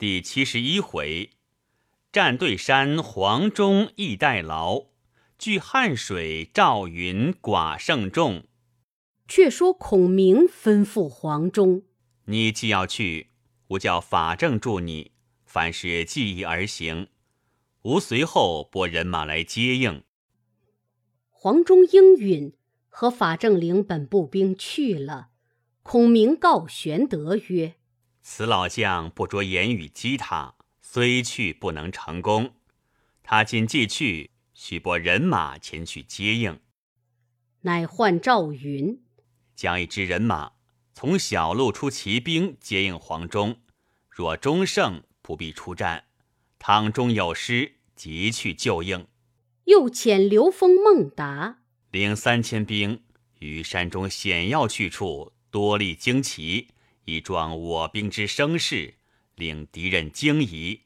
第七十一回，战对山黄忠亦代劳，据汉水赵云寡胜众。却说孔明吩咐黄忠：“你既要去，吾叫法正助你，凡事计议而行。吾随后拨人马来接应。”黄忠应允，和法正领本部兵去了。孔明告玄德曰：此老将不着言语激他，虽去不能成功。他今既去，须拨人马前去接应。乃唤赵云，将一支人马从小路出骑兵接应黄忠。若忠胜，不必出战；倘中有失，即去救应。又遣刘封、孟达领三千兵于山中险要去处多立旌旗。以壮我兵之声势，令敌人惊疑。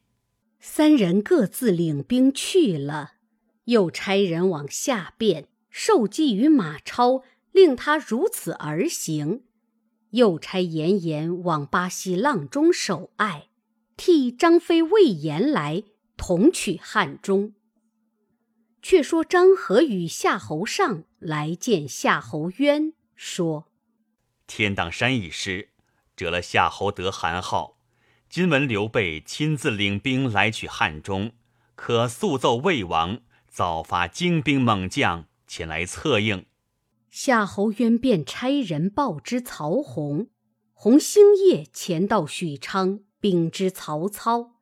三人各自领兵去了，又差人往下变，受计于马超，令他如此而行。又差严颜往巴西阆中守隘，替张飞、魏延来同取汉中。却说张合与夏侯尚来见夏侯渊，说：“天荡山已失。”折了夏侯德韩号，今闻刘备亲自领兵来取汉中，可速奏魏王，早发精兵猛将前来策应。夏侯渊便差人报之曹洪，洪星夜前到许昌禀之曹操，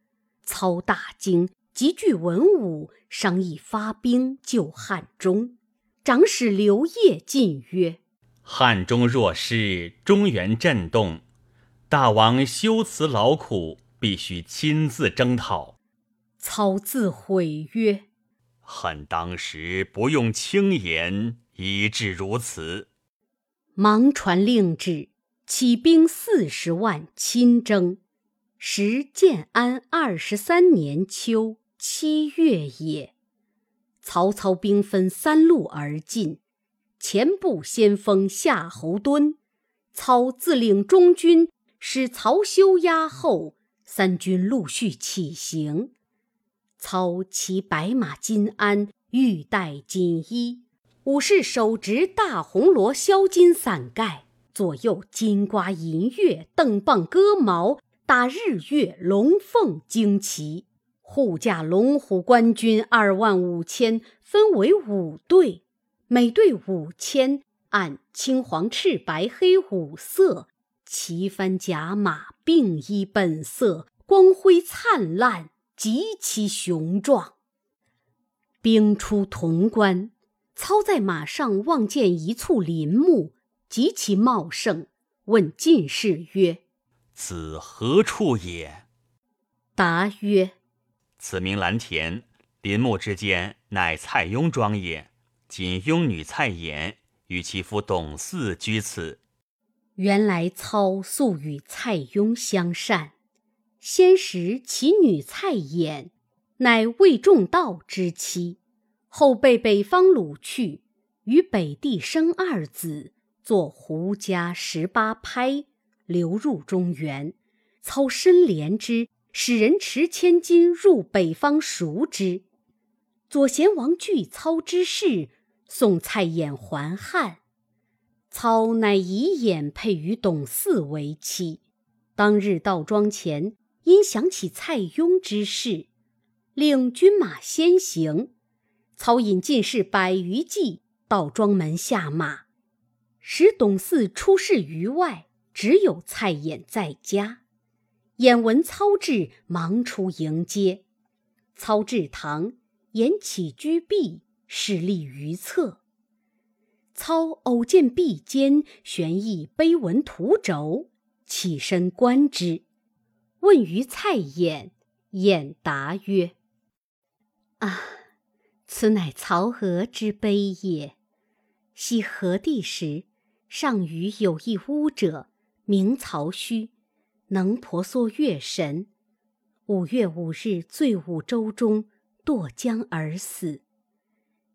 操大惊，急聚文武商议发兵救汉中。长史刘烨进曰：“汉中若失，中原震动。”大王修辞劳苦，必须亲自征讨。操自悔曰：“恨当时不用轻言，以致如此。”忙传令旨，起兵四十万，亲征。时建安二十三年秋七月也。曹操兵分三路而进，前部先锋夏侯惇，操自领中军。使曹休压后，三军陆续起行。操骑白马金鞍，玉带锦衣，武士手执大红罗镶金伞盖，左右金瓜银月，邓棒戈矛，打日月龙凤旌旗。护驾龙虎官军二万五千，分为五队，每队五千，按青黄赤白黑五色。旗帆甲马并依本色，光辉灿烂，极其雄壮。兵出潼关，操在马上望见一簇林木，极其茂盛，问进士曰：“此何处也？”答曰：“此名蓝田，林木之间，乃蔡邕庄也。今雍女蔡琰与其夫董祀居此。”原来操素与蔡邕相善，先时其女蔡琰，乃魏仲道之妻，后被北方掳去，与北帝生二子，作胡家十八拍，流入中原。操深怜之，使人持千金入北方赎之。左贤王惧操之事，送蔡琰还汉。操乃以眼配于董嗣为妻。当日到庄前，因想起蔡邕之事，令军马先行。操引进士百余骑到庄门下马，使董祀出侍于外，只有蔡琰在家。眼闻操至，忙出迎接。操至堂，言起居壁，势立于侧。操偶见壁间悬一碑文图轴，起身观之，问于蔡琰，琰答曰：“啊，此乃曹娥之碑也。昔何帝时，上虞有一巫者，名曹虚，能婆娑月神。五月五日醉舞舟中，堕江而死。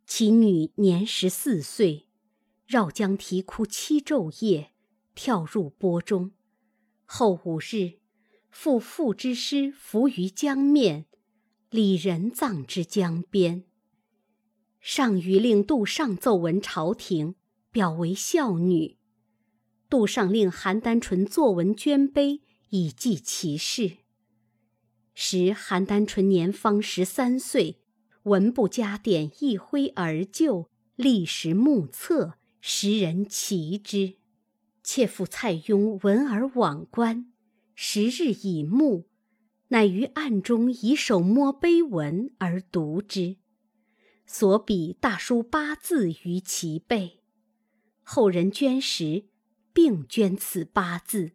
其女年十四岁。”绕江啼哭七昼夜，跳入波中。后五日，复父之师伏于江面，李人葬之江边。上谕令杜尚奏闻朝廷，表为孝女。杜尚令邯郸纯作文捐碑，以记其事。时邯郸纯年方十三岁，文部加典一挥而就，历时目测，时人奇之。妾父蔡邕闻而往观，时日已暮，乃于暗中以手摸碑文而读之，所笔大书八字于其背。后人捐石，并捐此八字。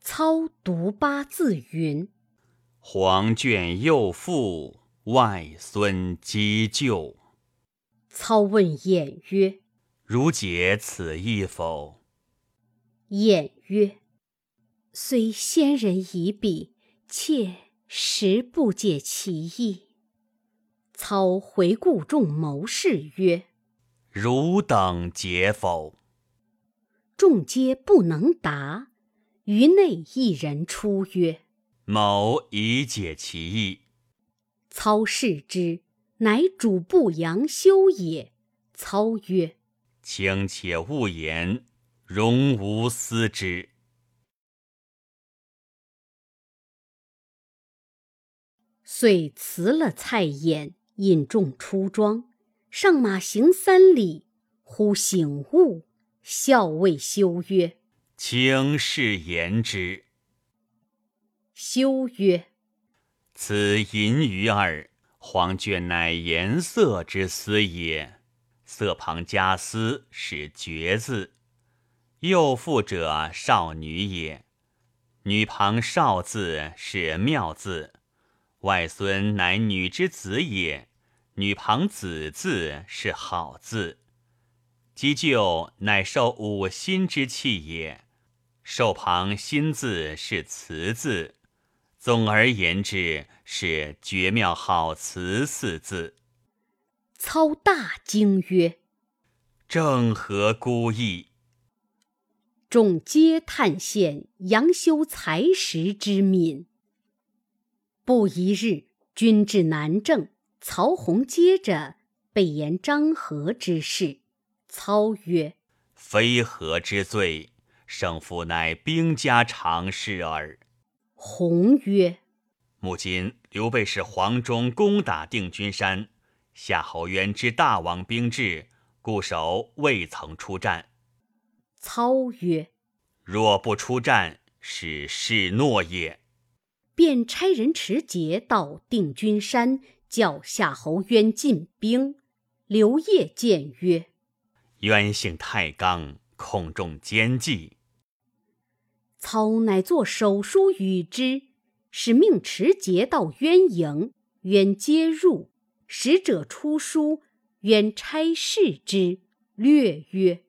操读八字云。黄卷幼妇，外孙积旧。操问偃曰：“如解此意否？”偃曰：“虽先人已笔，妾实不解其意。”操回顾众谋士曰：“汝等解否？”众皆不能答。于内一人出曰：某以解其意。操视之，乃主簿杨修也。操曰：“卿且勿言，容吾思之。”遂辞了蔡琰，引众出庄，上马行三里，忽醒悟，笑谓修曰：“卿是言之。”修曰：“此银鱼耳，黄卷乃颜色之思也。色旁加丝，是绝字。幼妇者，少女也。女旁少字，是妙字。外孙乃女之子也。女旁子字，是好字。积就乃受五心之气也。受旁心字，是慈字。”总而言之，是绝妙好词四字。操大惊曰：“正合孤意。”众皆叹羡杨修才识之敏。不一日，军至南郑，曹洪接着备言张合之事。操曰：“非何之罪，胜负乃兵家常事耳。”洪曰：“目今刘备使黄忠攻打定军山，夏侯渊之大王兵至，固守未曾出战。”操曰：“若不出战，是示诺也。”便差人持节到定军山，叫夏侯渊进兵。刘烨谏曰：“渊性太刚，恐中奸计。”操乃作手书与之，使命持节到渊营，渊接入。使者出书，渊差事之，略曰：“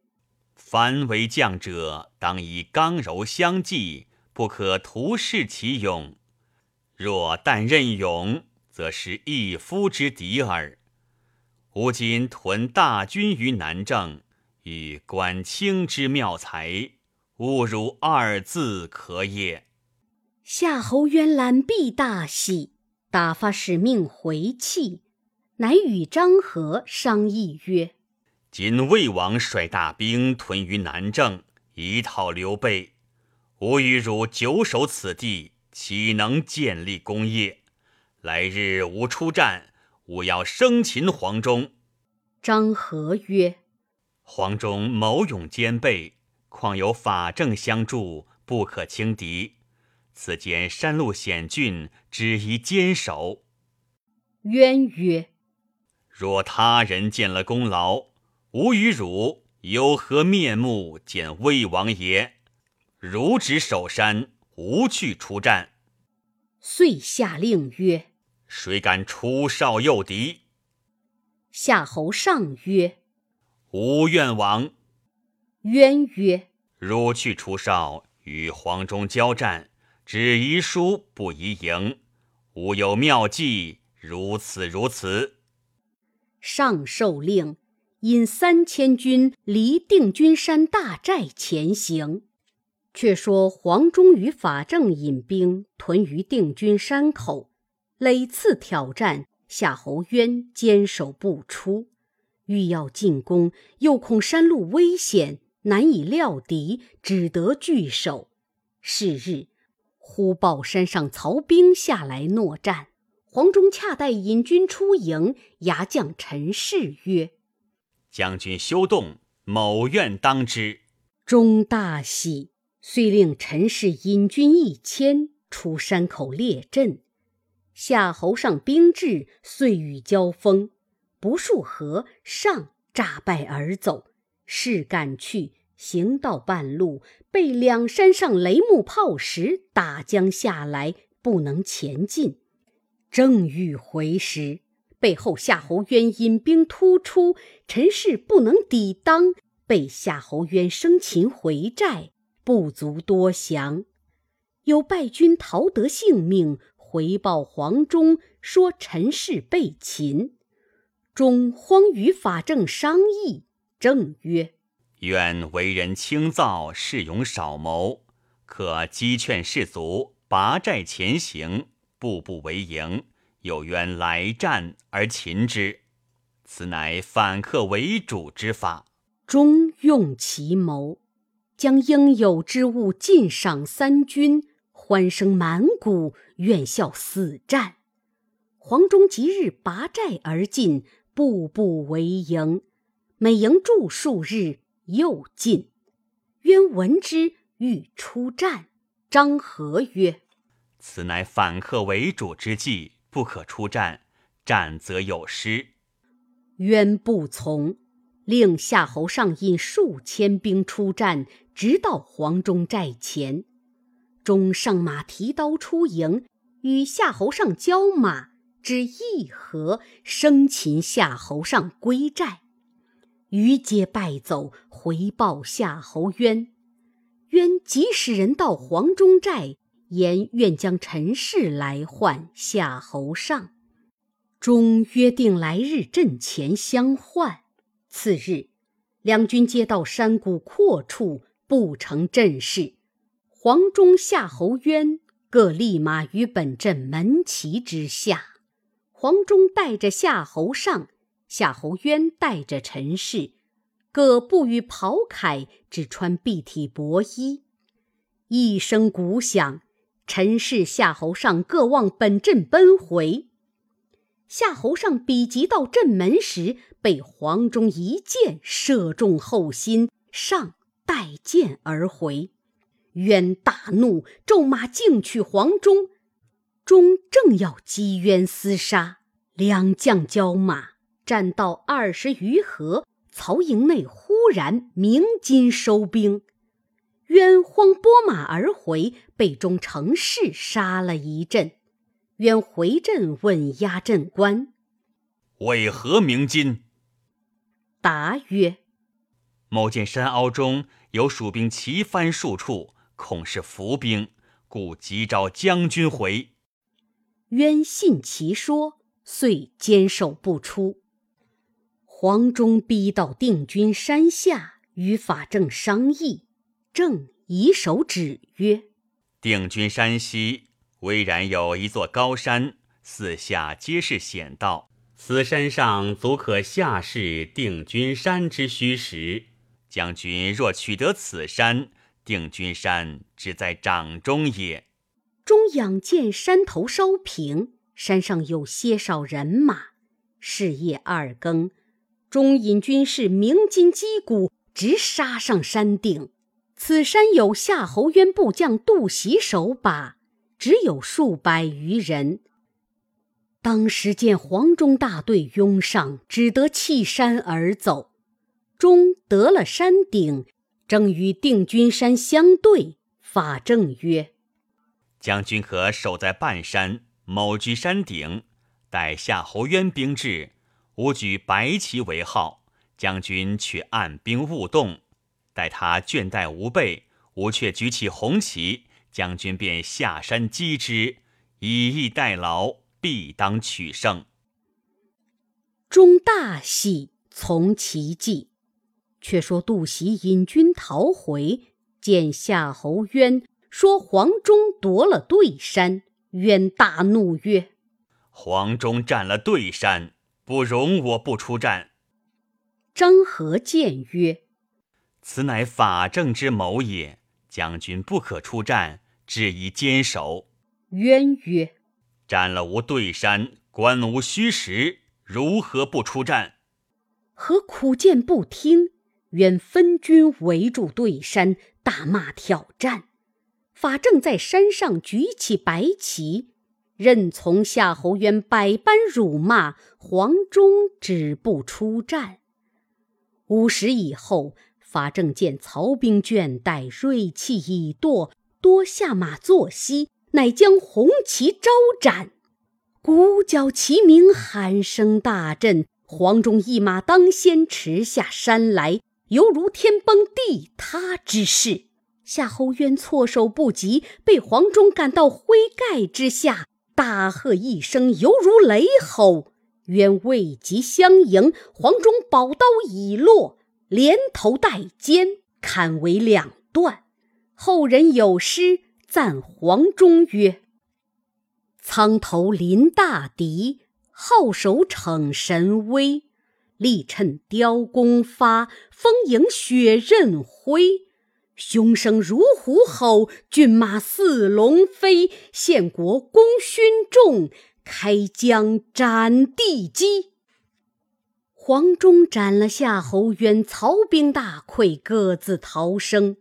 凡为将者，当以刚柔相济，不可徒恃其勇。若但任勇，则是一夫之敌耳。吾今屯大军于南郑，与管卿之妙才。”勿如二字可也。夏侯渊览毕大喜，打发使命回弃，乃与张合商议曰：“今魏王率大兵屯于南郑，以讨刘备。吾与汝久守此地，岂能建立功业？来日吾出战，吾要生擒黄忠。”张合曰：“黄忠谋勇兼备。”况有法正相助，不可轻敌。此间山路险峻，只宜坚守。渊曰：“若他人见了功劳，吾与汝有何面目见魏王爷？汝只守山，无去出战。”遂下令曰：“谁敢出少诱敌？”夏侯尚曰：“吾愿往。”渊曰：“汝去出少，与黄忠交战，只宜输不宜赢。吾有妙计，如此如此。”上受令，引三千军离定军山大寨前行。却说黄忠与法正引兵屯于定军山口，累次挑战，夏侯渊坚守不出。欲要进攻，又恐山路危险，难以料敌，只得据守。是日，忽报山上曹兵下来搦战。黄忠恰待引军出营，牙将陈氏曰：“将军休动，某愿当之。”忠大喜，遂令陈氏引军一千出山口列阵。夏侯尚兵至，遂与交锋。不数合，上诈败而走。士赶去，行到半路，被两山上雷木炮石打将下来，不能前进。正欲回时，背后夏侯渊引兵突出，陈氏不能抵挡，被夏侯渊生擒回寨，不足多降。有败军逃得性命，回报黄忠，说陈氏被擒。中慌与法正商议，正曰：“愿为人轻躁，士勇少谋，可击劝士卒，拔寨前行，步步为营。有冤来战而擒之，此乃反客为主之法。”中用其谋，将应有之物尽赏三军，欢声满谷，愿效死战。黄忠即日拔寨而进。步步为营，每营住数日，又进。渊闻之，欲出战。张合曰：“此乃反客为主之计，不可出战，战则有失。”渊不从，令夏侯尚引数千兵出战，直到黄忠寨前。忠上马提刀出营，与夏侯尚交马。只一合，生擒夏侯尚归寨，余皆败走，回报夏侯渊。渊即使人到黄忠寨，言愿将陈氏来换夏侯尚。终约定来日阵前相换。次日，两军皆到山谷阔处，不成阵势。黄忠、夏侯渊各立马于本阵门旗之下。黄忠带着夏侯尚，夏侯渊带着陈氏，各步于袍铠，只穿蔽体薄衣。一声鼓响，陈氏、夏侯尚各望本阵奔回。夏侯尚比及到阵门时，被黄忠一箭射中后心，尚带箭而回。渊大怒，骤马径取黄忠。忠正要击渊厮杀，两将交马，战到二十余合，曹营内忽然鸣金收兵。渊慌拨马而回，被忠乘势杀了一阵。渊回阵问押阵官：“为何鸣金？”答曰：“某见山凹中有蜀兵齐翻数处，恐是伏兵，故急召将军回。”渊信其说，遂坚守不出。黄忠逼到定军山下，与法正商议。正以手指曰：“定军山西，巍然有一座高山，四下皆是险道。此山上足可下视定军山之虚实。将军若取得此山，定军山只在掌中也。”中仰见山头稍平，山上有些少人马。是夜二更，中引军士鸣金击鼓，直杀上山顶。此山有夏侯渊部将杜袭守把，只有数百余人。当时见黄忠大队拥上，只得弃山而走。终得了山顶，正与定军山相对。法正曰。将军可守在半山，某居山顶，待夏侯渊兵至，吾举白旗为号，将军却按兵勿动。待他倦怠无备，吾却举起红旗，将军便下山击之，以逸待劳，必当取胜。中大喜，从其计。却说杜袭引军逃回，见夏侯渊，说黄忠夺了对山。渊大怒曰：“黄忠占了对山，不容我不出战。”张合谏曰：“此乃法正之谋也，将军不可出战，只以坚守。”渊曰：“占了无对山，关无虚实，如何不出战？”何苦谏不听，渊分军围住对山，大骂挑战。法正在山上举起白旗，任从夏侯渊百般辱骂，黄忠止不出战。午时以后，法正见曹兵倦怠，锐气已堕，多下马坐息，乃将红旗招展，鼓角齐鸣，喊声大震。黄忠一马当先驰下山来，犹如天崩地塌之势。夏侯渊措手不及，被黄忠赶到灰盖之下，大喝一声，犹如雷吼。渊未及相迎，黄忠宝刀已落，连头带肩砍为两段。后人有诗赞黄忠曰：“苍头临大敌，皓首逞神威，力趁雕弓发，风迎雪刃挥。”凶声如虎吼，骏马似龙飞。献国功勋重，开疆斩地基。黄忠斩了夏侯渊，曹兵大溃，各自逃生。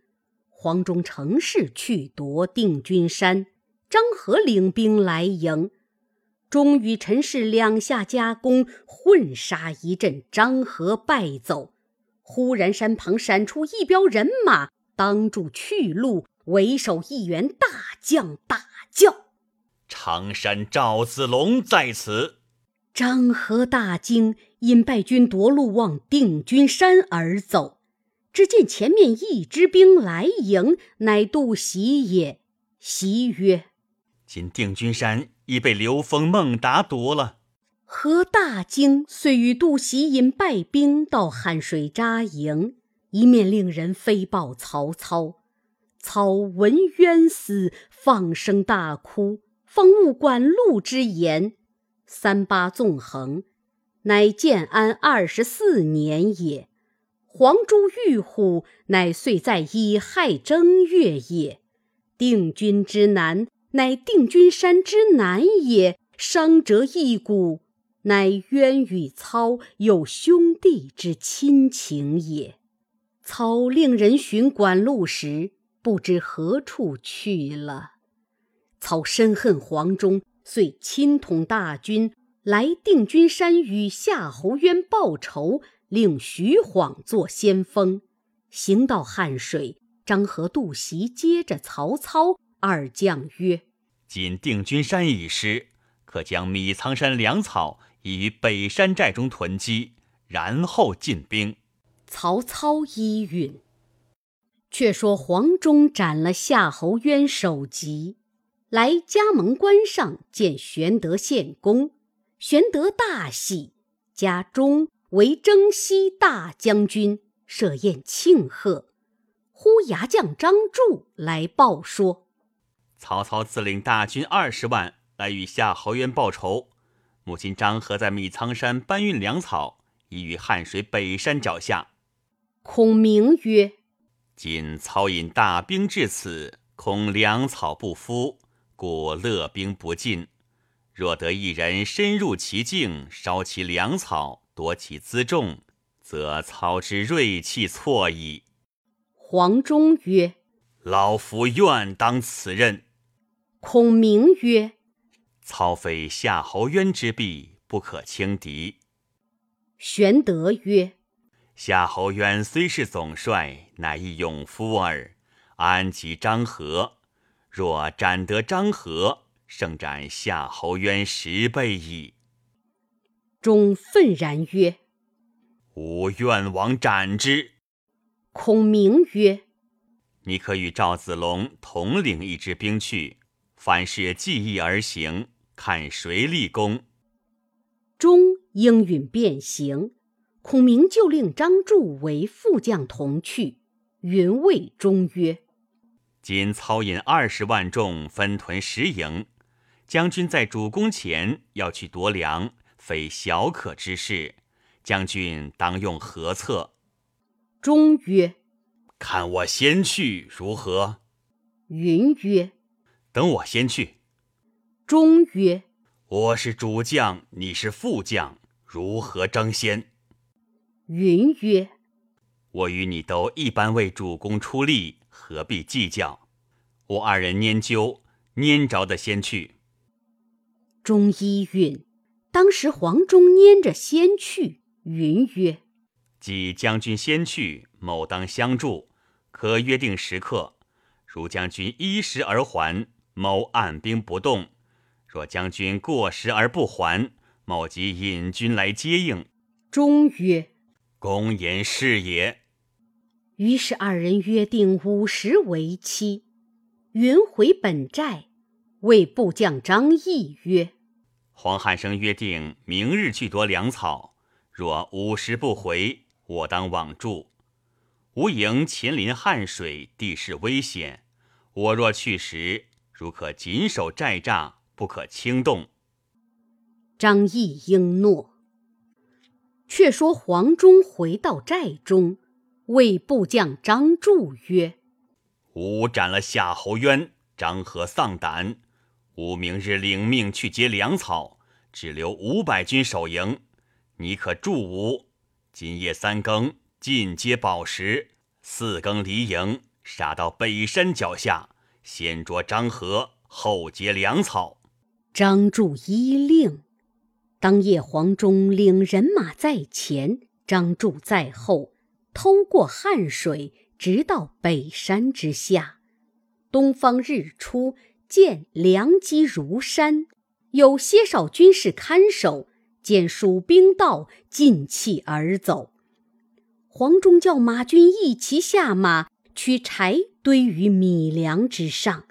黄忠乘势去夺定军山，张合领兵来迎，忠与陈氏两下夹攻，混杀一阵，张合败走。忽然山旁闪出一彪人马。挡住去路，为首一员大将大叫：“常山赵子龙在此！”张合大惊，因败军夺路，往定军山而走。只见前面一支兵来迎，乃杜袭也。袭曰：“今定军山已被刘封、孟达夺了。”何大惊，遂与杜袭引败兵到汉水扎营。一面令人飞报曹操，操闻冤死，放声大哭，方悟管路之言。三八纵横，乃建安二十四年也。黄珠玉虎，乃岁在乙亥正月也。定军之南，乃定军山之南也。伤折一骨，乃渊与操有兄弟之亲情也。操令人寻管路时，不知何处去了。操深恨黄忠，遂亲统大军来定军山与夏侯渊报仇，令徐晃做先锋。行到汉水，张合、杜袭接着曹操二将曰：“今定军山已失，可将米仓山粮草移于北山寨中囤积，然后进兵。”曹操依允。却说黄忠斩了夏侯渊首级，来加盟关上见玄德献功，玄德大喜，加忠为征西大将军，设宴庆贺。呼牙将张柱来报说，曹操自领大军二十万来与夏侯渊报仇。母亲张合在米仓山搬运粮草，已于汉水北山脚下。孔明曰：“今操引大兵至此，恐粮草不敷，故勒兵不进。若得一人深入其境，烧其粮草，夺其辎重，则操之锐气错矣。”黄忠曰：“老夫愿当此任。”孔明曰：“操非夏侯渊之臂，不可轻敌。”玄德曰：夏侯渊虽是总帅，乃一勇夫耳，安及张合？若斩得张合，胜斩夏侯渊十倍矣。钟愤然曰：“吾愿往斩之。”孔明曰：“你可与赵子龙统领一支兵去，凡事计议而行，看谁立功。”钟应允便行。孔明就令张柱为副将同去，云谓钟曰：“今操引二十万众，分屯十营。将军在主公前要去夺粮，非小可之事。将军当用何策？”钟曰：“看我先去如何？”云曰：“等我先去。”钟曰：“我是主将，你是副将，如何争先？”云曰：“我与你都一般为主公出力，何必计较？我二人拈阄，拈着的先去。”钟一允，当时黄忠拈着先去，云曰：“即将军先去，某当相助，可约定时刻。如将军依时而还，某按兵不动；若将军过时而不还，某即引军来接应。”钟曰。公言是也。于是二人约定午时为期。云回本寨，谓部将张毅曰：“黄汉生约定明日去夺粮草，若午时不回，我当往助。吾营秦临汉水，地势危险。我若去时，如可谨守寨栅，不可轻动。”张毅应诺。却说黄忠回到寨中，谓部将张柱曰：“吾斩了夏侯渊，张合丧胆。吾明日领命去劫粮草，只留五百军守营。你可助吾。今夜三更进阶宝石，四更离营，杀到北山脚下，先捉张合，后劫粮草。”张柱依令。当夜，黄忠领人马在前，张柱在后，偷过汉水，直到北山之下。东方日出，见良机如山，有些少军士看守，见蜀兵到，尽弃而走。黄忠叫马军一齐下马，取柴堆于米粮之上，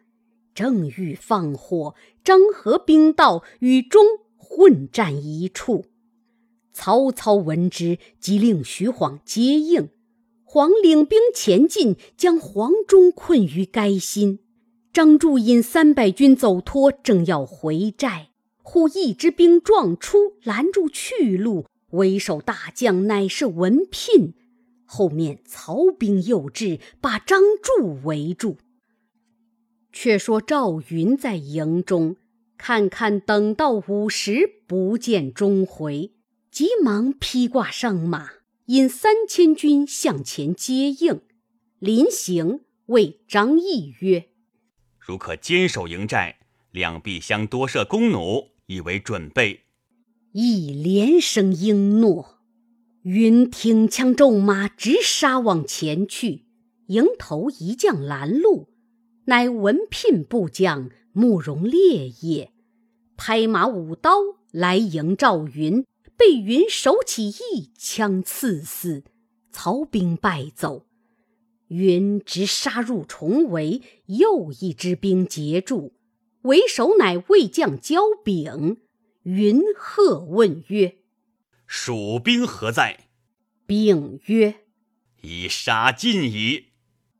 正欲放火，张合兵到，与忠。混战一处，曹操闻之，即令徐晃接应。晃领兵前进，将黄忠困于垓心。张柱引三百军走脱，正要回寨，忽一支兵撞出，拦住去路。为首大将乃是文聘，后面曹兵又至，把张柱围住。却说赵云在营中。看看，等到午时，不见钟回，急忙披挂上马，引三千军向前接应。临行，谓张毅曰：“如可坚守营寨，两臂相多设弓弩，以为准备。”一连声应诺。云挺枪骤马，直杀往前去。迎头一将拦路，乃文聘部将。慕容烈也，拍马舞刀来迎赵云，被云手起一枪刺死，曹兵败走。云直杀入重围，又一支兵截住，为首乃魏将焦炳。云喝问曰：“蜀兵何在？”炳曰：“已杀尽矣。”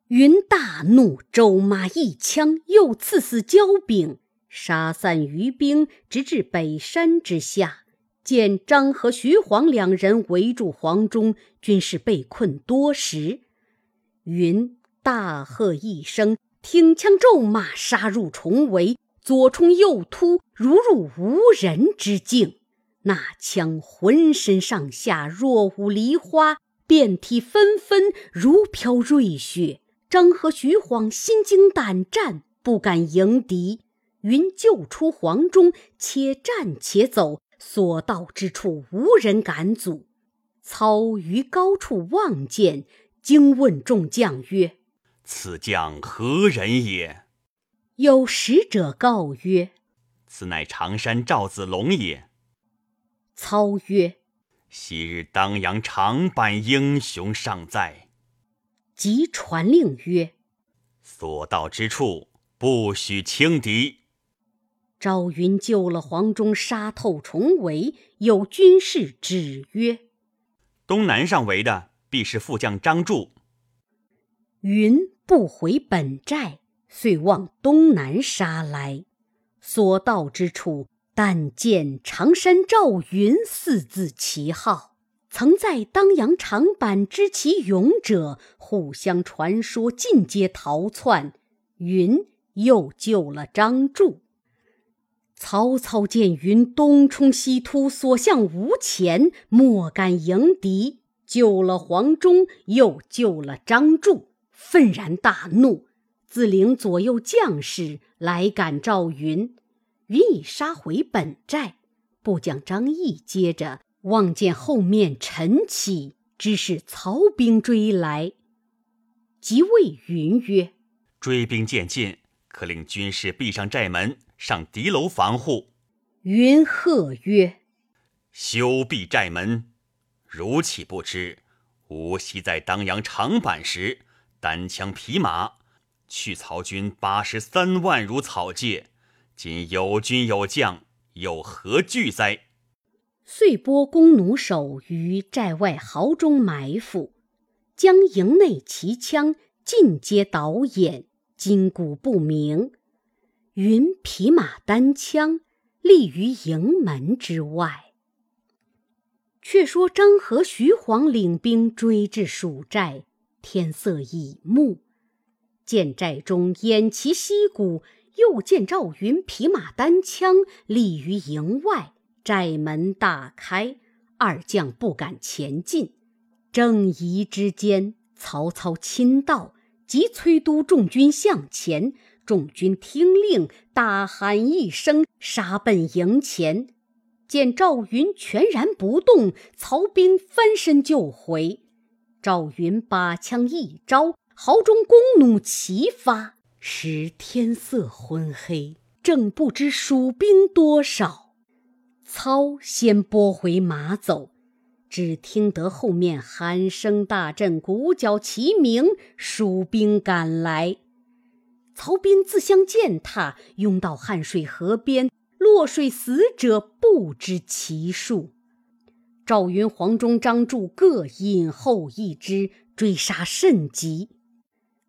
云大怒，周马一枪，又刺死焦炳，杀散余兵，直至北山之下。见张和徐晃两人围住黄忠，军士被困多时。云大喝一声，挺枪骤马，杀入重围，左冲右突，如入无人之境。那枪浑身上下若舞梨花，遍体纷纷，如飘瑞雪。张和徐晃心惊胆战，不敢迎敌。云救出黄忠，且战且走，所到之处无人敢阻。操于高处望见，惊问众将曰：“此将何人也？”有使者告曰：“此乃常山赵子龙也。”操曰：“昔日当阳长坂英雄尚在。”即传令曰：“所到之处，不许轻敌。”赵云救了黄忠，杀透重围。有军士指曰：“东南上围的，必是副将张柱。”云不回本寨，遂往东南杀来。所到之处，但见常山赵云四字旗号。曾在当阳长坂知其勇者，互相传说，尽皆逃窜。云又救了张柱。曹操见云东冲西突，所向无前，莫敢迎敌，救了黄忠，又救了张柱，愤然大怒，自领左右将士来赶赵云。云已杀回本寨，部将张翼接着。望见后面晨起，知是曹兵追来，即谓云曰：“追兵渐近，可令军士闭上寨门，上敌楼防护。”云喝曰：“休闭寨门！如岂不知？吾昔在当阳长坂时，单枪匹马，去曹军八十三万如草芥。今有军有将，有何惧哉？”遂拨弓弩手于寨外壕中埋伏，将营内骑枪尽皆导演，筋骨不明。云匹马单枪，立于营门之外。却说张合、徐晃领兵追至蜀寨，天色已暮，见寨中偃旗息鼓，又见赵云匹马单枪立于营外。寨门大开，二将不敢前进。正疑之间，曹操亲到，即催督众军向前。众军听令，大喊一声，杀奔营前。见赵云全然不动，曹兵翻身就回。赵云把枪一招，壕中弓弩齐发，时天色昏黑，正不知蜀兵多少。操先拨回马走，只听得后面喊声大震，鼓角齐鸣，蜀兵赶来。曹兵自相践踏，拥到汉水河边，落水死者不知其数。赵云、黄忠、张柱各引后一支，追杀甚急。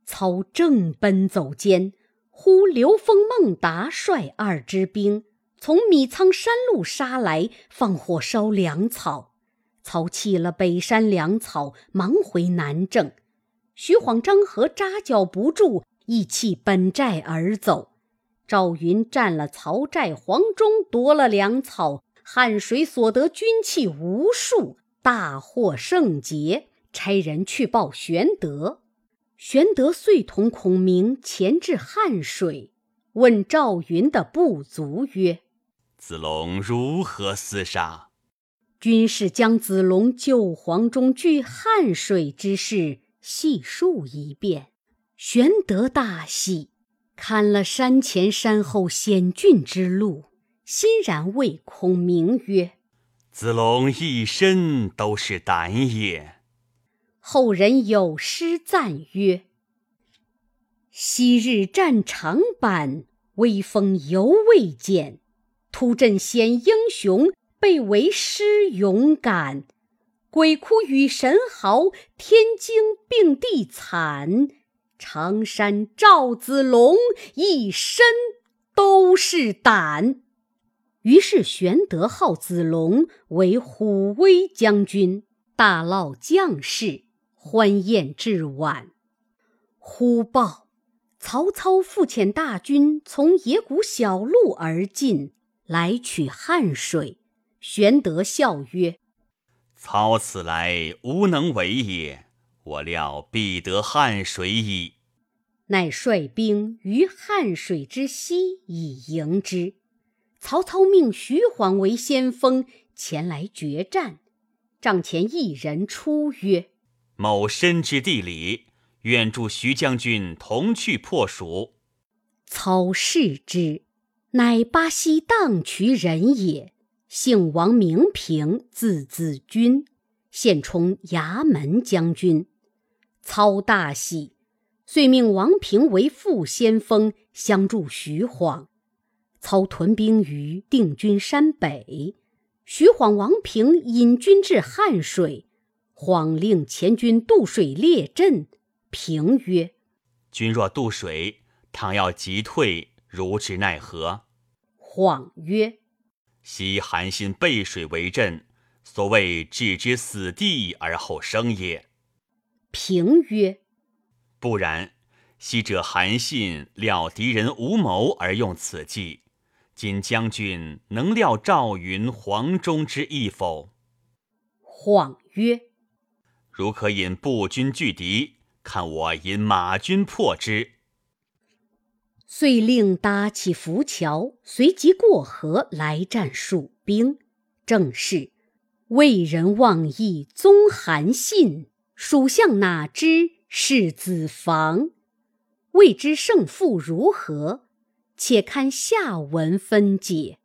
操正奔走间，忽刘封、孟达率二支兵。从米仓山路杀来，放火烧粮草。操弃了北山粮草，忙回南郑。徐晃、张合扎脚不住，亦弃本寨而走。赵云占了曹寨，黄忠夺了粮草，汉水所得军器无数，大获圣捷。差人去报玄德，玄德遂同孔明前至汉水，问赵云的不足曰。子龙如何厮杀？军士将子龙救黄忠据汉水之事细述一遍。玄德大喜，看了山前山后险峻之路，欣然谓孔明曰：“子龙一身都是胆也。”后人有诗赞曰：“昔日战长坂，威风犹未减。”突阵显英雄，被为师勇敢。鬼哭与神嚎，天惊并地惨。常山赵子龙，一身都是胆。于是玄德号子龙为虎威将军，大闹将士，欢宴至晚。忽报曹操复遣大军从野谷小路而进。来取汉水，玄德笑曰：“操此来无能为也，我料必得汉水矣。”乃率兵于汉水之西以迎之。曹操命徐晃为先锋前来决战。帐前一人出曰：“某深知地理，愿助徐将军同去破蜀。”操视之。乃巴西荡渠人也，姓王，名平，字子君，现充衙门将军。操大喜，遂命王平为副先锋，相助徐晃。操屯兵于定军山北，徐晃、王平引军至汉水，晃令前军渡水列阵。平曰：“君若渡水。”倘要急退，如之奈何？”晃曰：“昔韩信背水为阵，所谓置之死地而后生也。”平曰：“不然。昔者韩信料敌人无谋而用此计，今将军能料赵云、黄忠之意否？”晃曰：“如可引步军拒敌，看我引马军破之。”遂令搭起浮桥，随即过河来战蜀兵。正是魏人妄议宗韩信，属相哪知是子房？未知胜负如何？且看下文分解。